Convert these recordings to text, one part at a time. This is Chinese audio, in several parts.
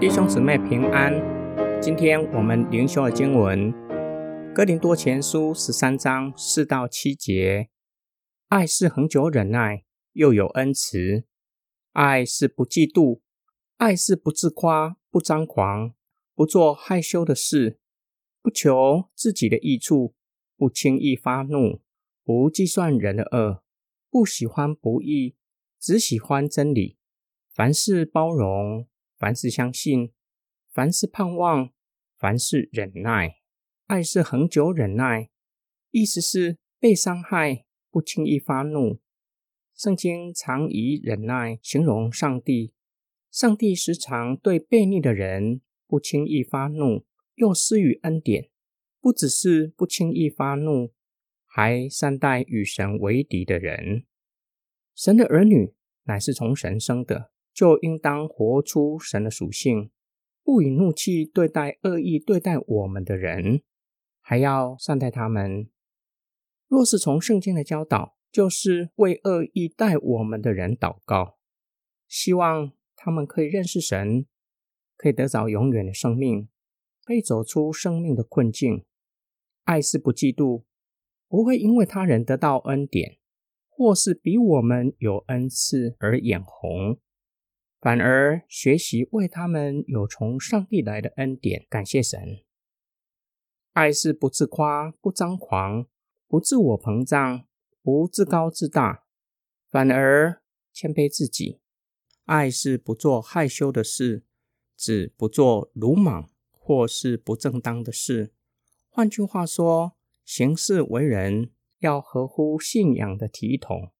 弟兄姊妹平安，今天我们灵修的经文《哥林多前书》十三章四到七节：爱是恒久忍耐，又有恩慈；爱是不嫉妒；爱是不自夸，不张狂，不做害羞的事，不求自己的益处，不轻易发怒，不计算人的恶，不喜欢不义，只喜欢真理。凡事包容。凡事相信，凡事盼望，凡事忍耐，爱是恒久忍耐。意思是被伤害不轻易发怒。圣经常以忍耐形容上帝。上帝时常对悖逆的人不轻易发怒，又施予恩典。不只是不轻易发怒，还善待与神为敌的人。神的儿女乃是从神生的。就应当活出神的属性，不以怒气对待恶意对待我们的人，还要善待他们。若是从圣经的教导，就是为恶意待我们的人祷告，希望他们可以认识神，可以得着永远的生命，可以走出生命的困境。爱是不嫉妒，不会因为他人得到恩典，或是比我们有恩赐而眼红。反而学习为他们有从上帝来的恩典，感谢神。爱是不自夸、不张狂、不自我膨胀、不自高自大，反而谦卑自己。爱是不做害羞的事，只不做鲁莽或是不正当的事。换句话说，行事为人要合乎信仰的体统。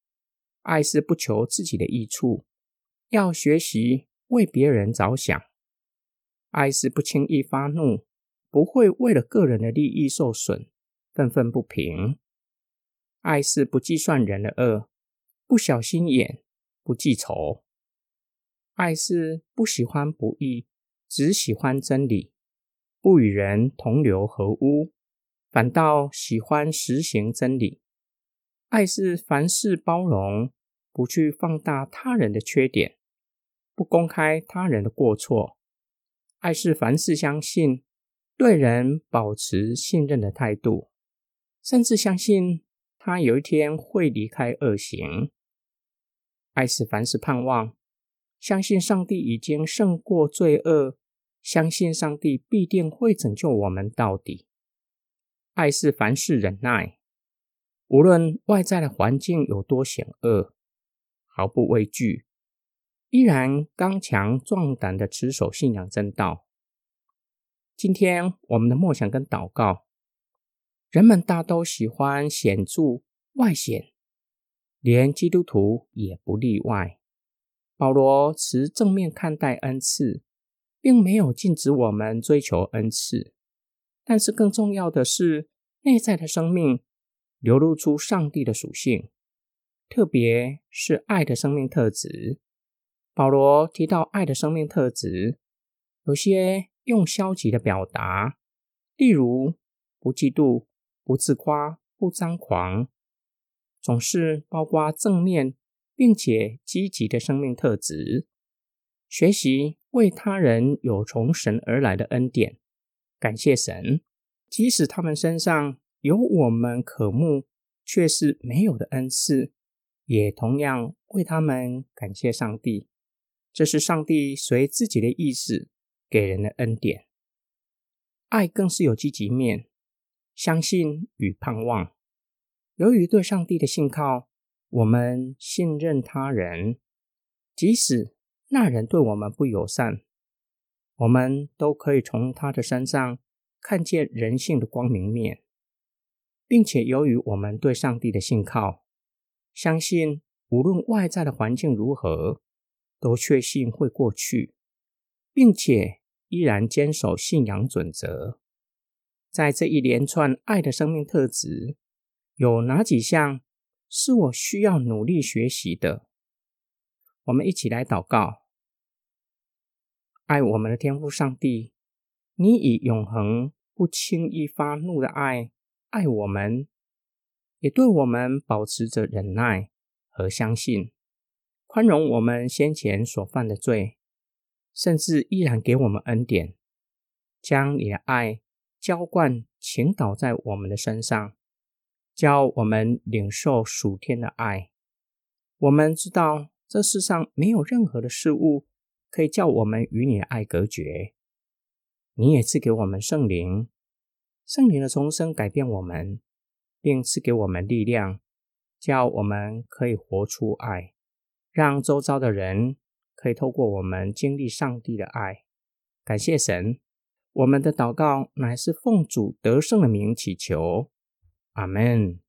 爱是不求自己的益处。要学习为别人着想，爱是不轻易发怒，不会为了个人的利益受损，愤愤不平。爱是不计算人的恶，不小心眼，不记仇。爱是不喜欢不义，只喜欢真理，不与人同流合污，反倒喜欢实行真理。爱是凡事包容，不去放大他人的缺点。不公开他人的过错，爱是凡事相信，对人保持信任的态度，甚至相信他有一天会离开恶行。爱是凡事盼望，相信上帝已经胜过罪恶，相信上帝必定会拯救我们到底。爱是凡事忍耐，无论外在的环境有多险恶，毫不畏惧。依然刚强壮胆的持守信仰正道。今天我们的梦想跟祷告，人们大都喜欢显著外显，连基督徒也不例外。保罗持正面看待恩赐，并没有禁止我们追求恩赐，但是更重要的是内在的生命流露出上帝的属性，特别是爱的生命特质。保罗提到爱的生命特质，有些用消极的表达，例如不嫉妒、不自夸、不张狂，总是包括正面并且积极的生命特质。学习为他人有从神而来的恩典，感谢神，即使他们身上有我们渴慕却是没有的恩赐，也同样为他们感谢上帝。这是上帝随自己的意思给人的恩典。爱更是有积极面，相信与盼望。由于对上帝的信靠，我们信任他人，即使那人对我们不友善，我们都可以从他的身上看见人性的光明面，并且由于我们对上帝的信靠，相信无论外在的环境如何。都确信会过去，并且依然坚守信仰准则。在这一连串爱的生命特质，有哪几项是我需要努力学习的？我们一起来祷告：爱我们的天父上帝，你以永恒、不轻易发怒的爱爱我们，也对我们保持着忍耐和相信，宽容我们先前所犯的罪，甚至依然给我们恩典，将你的爱浇灌倾倒在我们的身上，教我们领受属天的爱。我们知道这世上没有任何的事物可以叫我们与你的爱隔绝。你也赐给我们圣灵，圣灵的重生改变我们，并赐给我们力量，叫我们可以活出爱，让周遭的人可以透过我们经历上帝的爱。感谢神，我们的祷告乃是奉主得胜的名祈求，阿门。